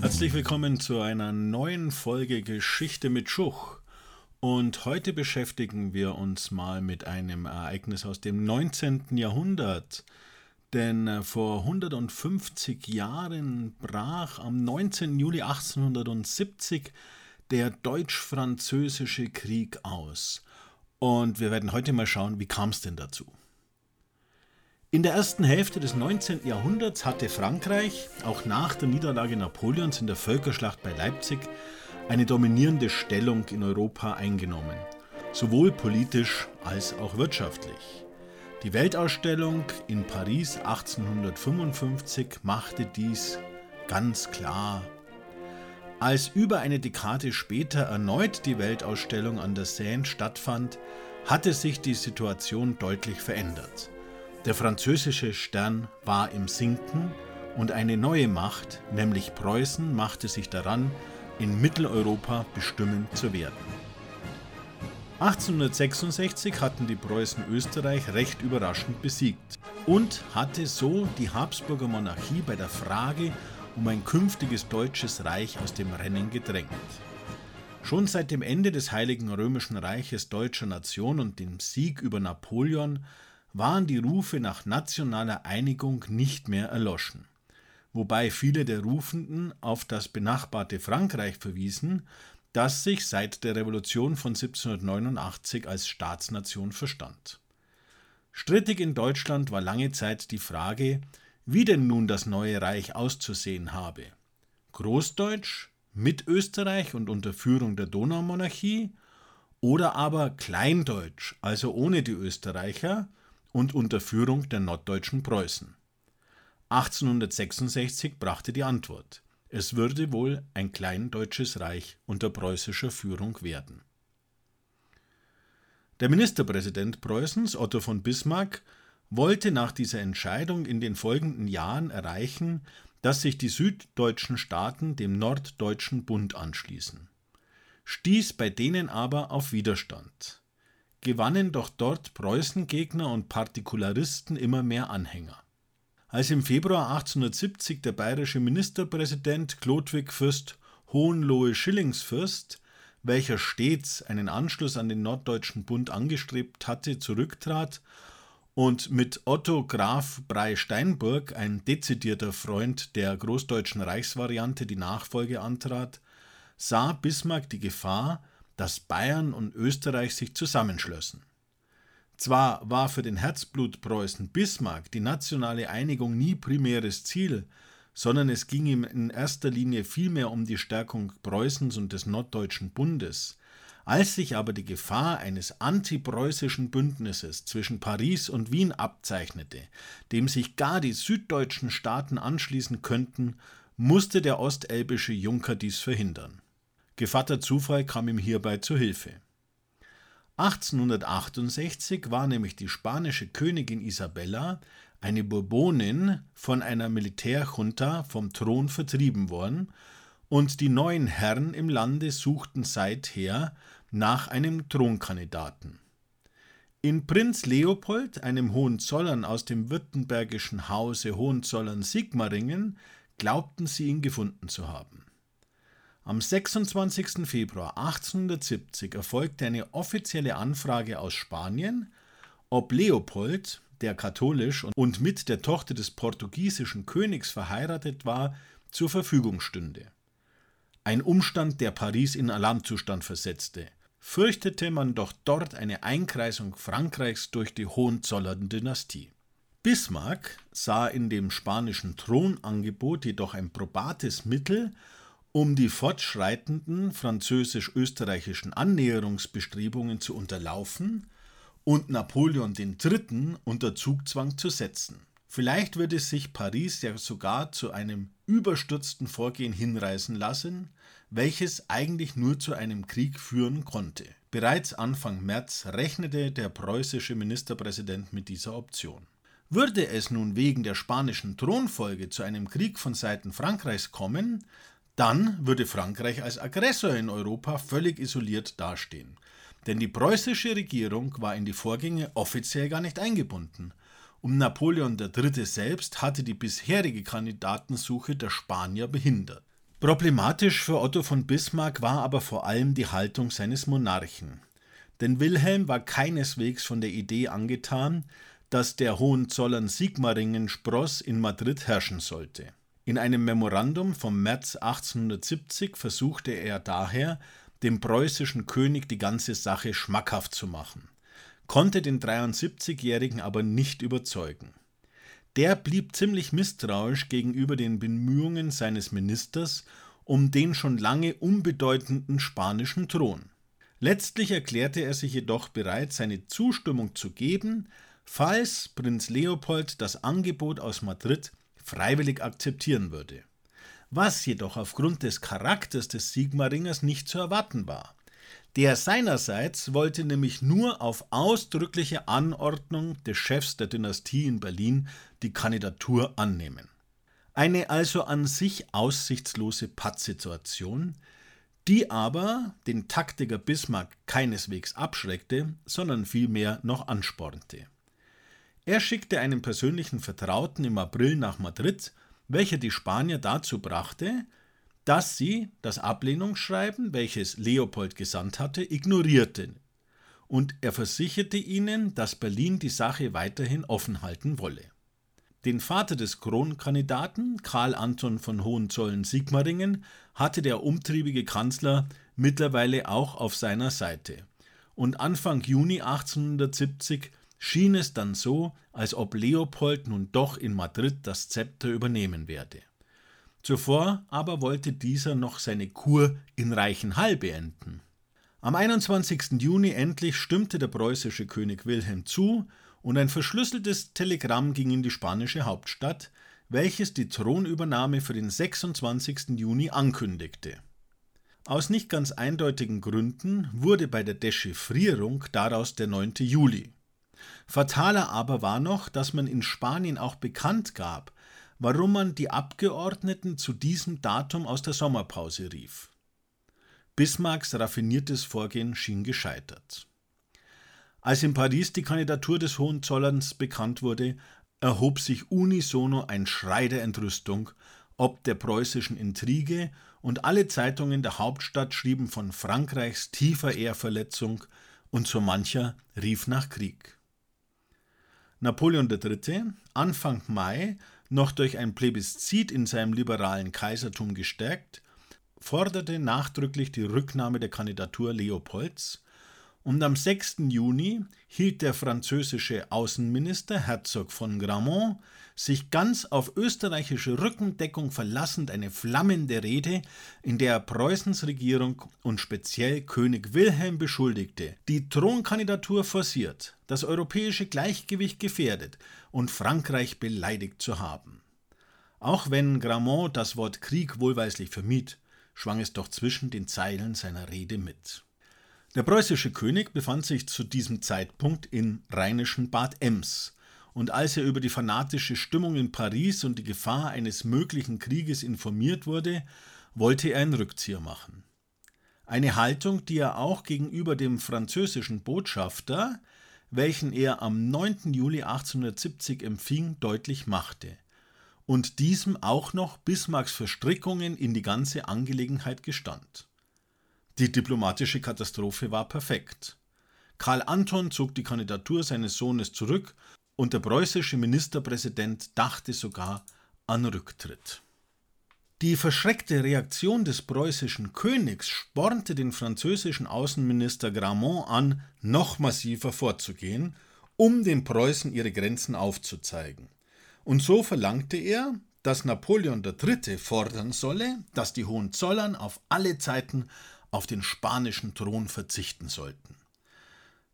Herzlich willkommen zu einer neuen Folge Geschichte mit Schuch. Und heute beschäftigen wir uns mal mit einem Ereignis aus dem 19. Jahrhundert. Denn äh, vor 150 Jahren brach am 19. Juli 1870 der Deutsch-Französische Krieg aus. Und wir werden heute mal schauen, wie kam es denn dazu. In der ersten Hälfte des 19. Jahrhunderts hatte Frankreich, auch nach der Niederlage Napoleons in der Völkerschlacht bei Leipzig, eine dominierende Stellung in Europa eingenommen, sowohl politisch als auch wirtschaftlich. Die Weltausstellung in Paris 1855 machte dies ganz klar. Als über eine Dekade später erneut die Weltausstellung an der Seine stattfand, hatte sich die Situation deutlich verändert. Der französische Stern war im Sinken und eine neue Macht, nämlich Preußen, machte sich daran, in Mitteleuropa bestimmend zu werden. 1866 hatten die Preußen Österreich recht überraschend besiegt und hatte so die Habsburger Monarchie bei der Frage um ein künftiges deutsches Reich aus dem Rennen gedrängt. Schon seit dem Ende des Heiligen Römischen Reiches deutscher Nation und dem Sieg über Napoleon waren die Rufe nach nationaler Einigung nicht mehr erloschen, wobei viele der Rufenden auf das benachbarte Frankreich verwiesen, das sich seit der Revolution von 1789 als Staatsnation verstand. Strittig in Deutschland war lange Zeit die Frage, wie denn nun das neue Reich auszusehen habe. Großdeutsch, mit Österreich und unter Führung der Donaumonarchie oder aber Kleindeutsch, also ohne die Österreicher und unter Führung der norddeutschen Preußen. 1866 brachte die Antwort. Es würde wohl ein kleindeutsches Reich unter preußischer Führung werden. Der Ministerpräsident Preußens, Otto von Bismarck, wollte nach dieser Entscheidung in den folgenden Jahren erreichen, dass sich die süddeutschen Staaten dem Norddeutschen Bund anschließen, stieß bei denen aber auf Widerstand, gewannen doch dort Preußengegner und Partikularisten immer mehr Anhänger. Als im Februar 1870 der bayerische Ministerpräsident Chlodwig Fürst Hohenlohe-Schillingsfürst, welcher stets einen Anschluss an den Norddeutschen Bund angestrebt hatte, zurücktrat und mit Otto Graf Brey-Steinburg, ein dezidierter Freund der großdeutschen Reichsvariante, die Nachfolge antrat, sah Bismarck die Gefahr, dass Bayern und Österreich sich zusammenschlössen. Zwar war für den Herzblutpreußen Bismarck die nationale Einigung nie primäres Ziel, sondern es ging ihm in erster Linie vielmehr um die Stärkung Preußens und des Norddeutschen Bundes. Als sich aber die Gefahr eines antipreußischen Bündnisses zwischen Paris und Wien abzeichnete, dem sich gar die süddeutschen Staaten anschließen könnten, musste der ostelbische Junker dies verhindern. Gevatter Zufall kam ihm hierbei zu Hilfe. 1868 war nämlich die spanische Königin Isabella, eine Bourbonin, von einer Militärjunta vom Thron vertrieben worden, und die neuen Herren im Lande suchten seither nach einem Thronkandidaten. In Prinz Leopold, einem Hohenzollern aus dem württembergischen Hause Hohenzollern-Sigmaringen, glaubten sie ihn gefunden zu haben. Am 26. Februar 1870 erfolgte eine offizielle Anfrage aus Spanien, ob Leopold, der katholisch und mit der Tochter des portugiesischen Königs verheiratet war, zur Verfügung stünde. Ein Umstand, der Paris in Alarmzustand versetzte. Fürchtete man doch dort eine Einkreisung Frankreichs durch die Hohenzollern-Dynastie. Bismarck sah in dem spanischen Thronangebot jedoch ein probates Mittel, um die fortschreitenden französisch-österreichischen Annäherungsbestrebungen zu unterlaufen und Napoleon III. unter Zugzwang zu setzen. Vielleicht würde sich Paris ja sogar zu einem überstürzten Vorgehen hinreißen lassen, welches eigentlich nur zu einem Krieg führen konnte. Bereits Anfang März rechnete der preußische Ministerpräsident mit dieser Option. Würde es nun wegen der spanischen Thronfolge zu einem Krieg von Seiten Frankreichs kommen, dann würde Frankreich als Aggressor in Europa völlig isoliert dastehen. Denn die preußische Regierung war in die Vorgänge offiziell gar nicht eingebunden und Napoleon III. selbst hatte die bisherige Kandidatensuche der Spanier behindert. Problematisch für Otto von Bismarck war aber vor allem die Haltung seines Monarchen. Denn Wilhelm war keineswegs von der Idee angetan, dass der Hohenzollern Sigmaringen-Spross in Madrid herrschen sollte. In einem Memorandum vom März 1870 versuchte er daher, dem preußischen König die ganze Sache schmackhaft zu machen, konnte den 73-Jährigen aber nicht überzeugen. Der blieb ziemlich misstrauisch gegenüber den Bemühungen seines Ministers um den schon lange unbedeutenden spanischen Thron. Letztlich erklärte er sich jedoch bereit, seine Zustimmung zu geben, falls Prinz Leopold das Angebot aus Madrid freiwillig akzeptieren würde. Was jedoch aufgrund des Charakters des Sigmaringers nicht zu erwarten war. Der seinerseits wollte nämlich nur auf ausdrückliche Anordnung des Chefs der Dynastie in Berlin die Kandidatur annehmen. Eine also an sich aussichtslose Pattsituation, die aber den Taktiker Bismarck keineswegs abschreckte, sondern vielmehr noch anspornte. Er schickte einen persönlichen Vertrauten im April nach Madrid, welcher die Spanier dazu brachte, dass sie das Ablehnungsschreiben, welches Leopold gesandt hatte, ignorierten, und er versicherte ihnen, dass Berlin die Sache weiterhin offen halten wolle. Den Vater des Kronkandidaten, Karl Anton von Hohenzollern-Sigmaringen, hatte der umtriebige Kanzler mittlerweile auch auf seiner Seite. Und Anfang Juni 1870 schien es dann so, als ob Leopold nun doch in Madrid das Zepter übernehmen werde. Zuvor aber wollte dieser noch seine Kur in Reichenhall beenden. Am 21. Juni endlich stimmte der preußische König Wilhelm zu und ein verschlüsseltes Telegramm ging in die spanische Hauptstadt, welches die Thronübernahme für den 26. Juni ankündigte. Aus nicht ganz eindeutigen Gründen wurde bei der Dechiffrierung daraus der 9. Juli. Fataler aber war noch, dass man in Spanien auch bekannt gab, warum man die Abgeordneten zu diesem Datum aus der Sommerpause rief. Bismarcks raffiniertes Vorgehen schien gescheitert. Als in Paris die Kandidatur des Hohenzollerns bekannt wurde, erhob sich unisono ein Schrei der Entrüstung ob der preußischen Intrige, und alle Zeitungen der Hauptstadt schrieben von Frankreichs tiefer Ehrverletzung, und so mancher rief nach Krieg. Napoleon III., Anfang Mai, noch durch ein Plebiszit in seinem liberalen Kaisertum gestärkt, forderte nachdrücklich die Rücknahme der Kandidatur Leopolds, und am 6. Juni hielt der französische Außenminister Herzog von Gramont sich ganz auf österreichische Rückendeckung verlassend eine flammende Rede, in der er Preußens Regierung und speziell König Wilhelm beschuldigte, die Thronkandidatur forciert, das europäische Gleichgewicht gefährdet und Frankreich beleidigt zu haben. Auch wenn Gramont das Wort Krieg wohlweislich vermied, schwang es doch zwischen den Zeilen seiner Rede mit. Der preußische König befand sich zu diesem Zeitpunkt in rheinischen Bad Ems, und als er über die fanatische Stimmung in Paris und die Gefahr eines möglichen Krieges informiert wurde, wollte er einen Rückzieher machen. Eine Haltung, die er auch gegenüber dem französischen Botschafter, welchen er am 9. Juli 1870 empfing, deutlich machte und diesem auch noch Bismarcks Verstrickungen in die ganze Angelegenheit gestand. Die diplomatische Katastrophe war perfekt. Karl Anton zog die Kandidatur seines Sohnes zurück und der preußische Ministerpräsident dachte sogar an Rücktritt. Die verschreckte Reaktion des preußischen Königs spornte den französischen Außenminister Gramont an, noch massiver vorzugehen, um den Preußen ihre Grenzen aufzuzeigen. Und so verlangte er, dass Napoleon III. fordern solle, dass die Hohenzollern auf alle Zeiten auf den spanischen Thron verzichten sollten.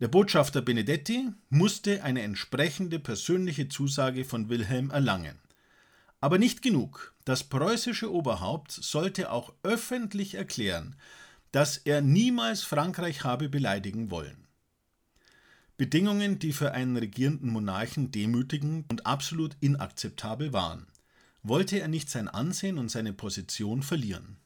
Der Botschafter Benedetti musste eine entsprechende persönliche Zusage von Wilhelm erlangen. Aber nicht genug. Das preußische Oberhaupt sollte auch öffentlich erklären, dass er niemals Frankreich habe beleidigen wollen. Bedingungen, die für einen regierenden Monarchen demütigend und absolut inakzeptabel waren, wollte er nicht sein Ansehen und seine Position verlieren.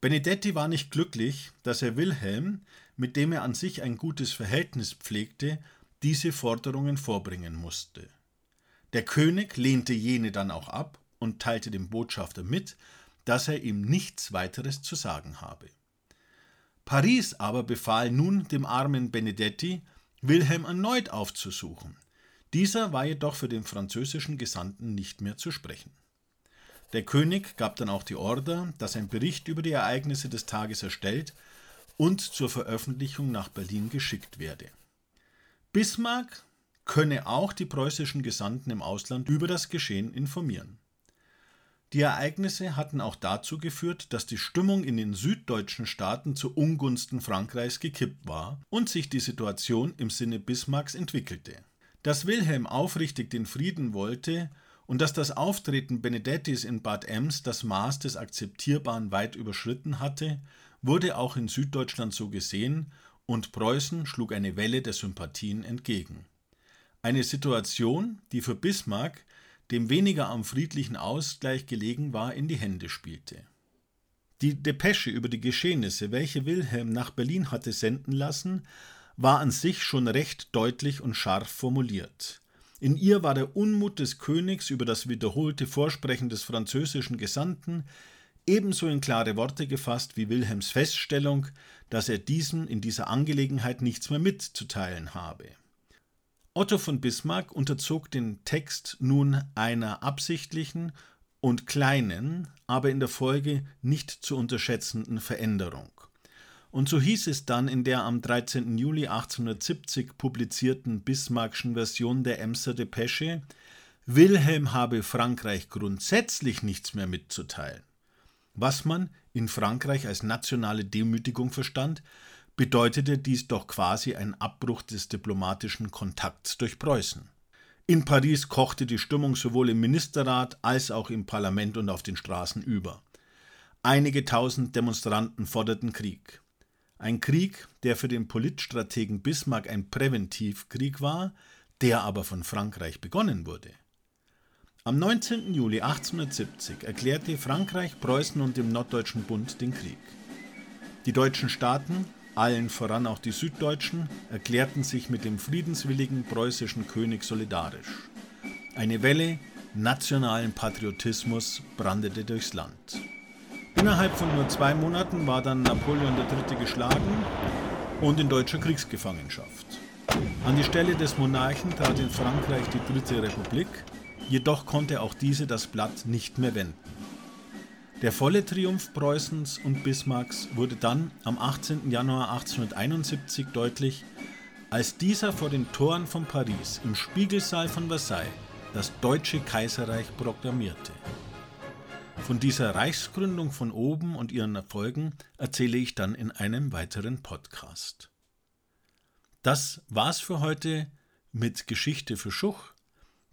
Benedetti war nicht glücklich, dass er Wilhelm, mit dem er an sich ein gutes Verhältnis pflegte, diese Forderungen vorbringen musste. Der König lehnte jene dann auch ab und teilte dem Botschafter mit, dass er ihm nichts weiteres zu sagen habe. Paris aber befahl nun dem armen Benedetti, Wilhelm erneut aufzusuchen. Dieser war jedoch für den französischen Gesandten nicht mehr zu sprechen. Der König gab dann auch die Order, dass ein Bericht über die Ereignisse des Tages erstellt und zur Veröffentlichung nach Berlin geschickt werde. Bismarck könne auch die preußischen Gesandten im Ausland über das Geschehen informieren. Die Ereignisse hatten auch dazu geführt, dass die Stimmung in den süddeutschen Staaten zu Ungunsten Frankreichs gekippt war und sich die Situation im Sinne Bismarcks entwickelte. Dass Wilhelm aufrichtig den Frieden wollte und dass das Auftreten Benedettis in Bad Ems das Maß des Akzeptierbaren weit überschritten hatte, wurde auch in Süddeutschland so gesehen und Preußen schlug eine Welle der Sympathien entgegen. Eine Situation, die für Bismarck, dem weniger am friedlichen Ausgleich gelegen war, in die Hände spielte. Die Depesche über die Geschehnisse, welche Wilhelm nach Berlin hatte senden lassen, war an sich schon recht deutlich und scharf formuliert. In ihr war der Unmut des Königs über das wiederholte Vorsprechen des französischen Gesandten ebenso in klare Worte gefasst wie Wilhelms Feststellung, dass er diesem in dieser Angelegenheit nichts mehr mitzuteilen habe. Otto von Bismarck unterzog den Text nun einer absichtlichen und kleinen, aber in der Folge nicht zu unterschätzenden Veränderung. Und so hieß es dann in der am 13. Juli 1870 publizierten Bismarckschen Version der Emser Depesche, Wilhelm habe Frankreich grundsätzlich nichts mehr mitzuteilen. Was man in Frankreich als nationale Demütigung verstand, bedeutete dies doch quasi ein Abbruch des diplomatischen Kontakts durch Preußen. In Paris kochte die Stimmung sowohl im Ministerrat als auch im Parlament und auf den Straßen über. Einige tausend Demonstranten forderten Krieg. Ein Krieg, der für den Politstrategen Bismarck ein Präventivkrieg war, der aber von Frankreich begonnen wurde. Am 19. Juli 1870 erklärte Frankreich Preußen und dem Norddeutschen Bund den Krieg. Die deutschen Staaten, allen voran auch die Süddeutschen, erklärten sich mit dem friedenswilligen preußischen König solidarisch. Eine Welle nationalen Patriotismus brandete durchs Land. Innerhalb von nur zwei Monaten war dann Napoleon III. geschlagen und in deutscher Kriegsgefangenschaft. An die Stelle des Monarchen trat in Frankreich die Dritte Republik, jedoch konnte auch diese das Blatt nicht mehr wenden. Der volle Triumph Preußens und Bismarcks wurde dann am 18. Januar 1871 deutlich, als dieser vor den Toren von Paris im Spiegelsaal von Versailles das Deutsche Kaiserreich proklamierte. Von dieser Reichsgründung von oben und ihren Erfolgen erzähle ich dann in einem weiteren Podcast. Das war's für heute mit Geschichte für Schuch.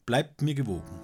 Bleibt mir gewogen.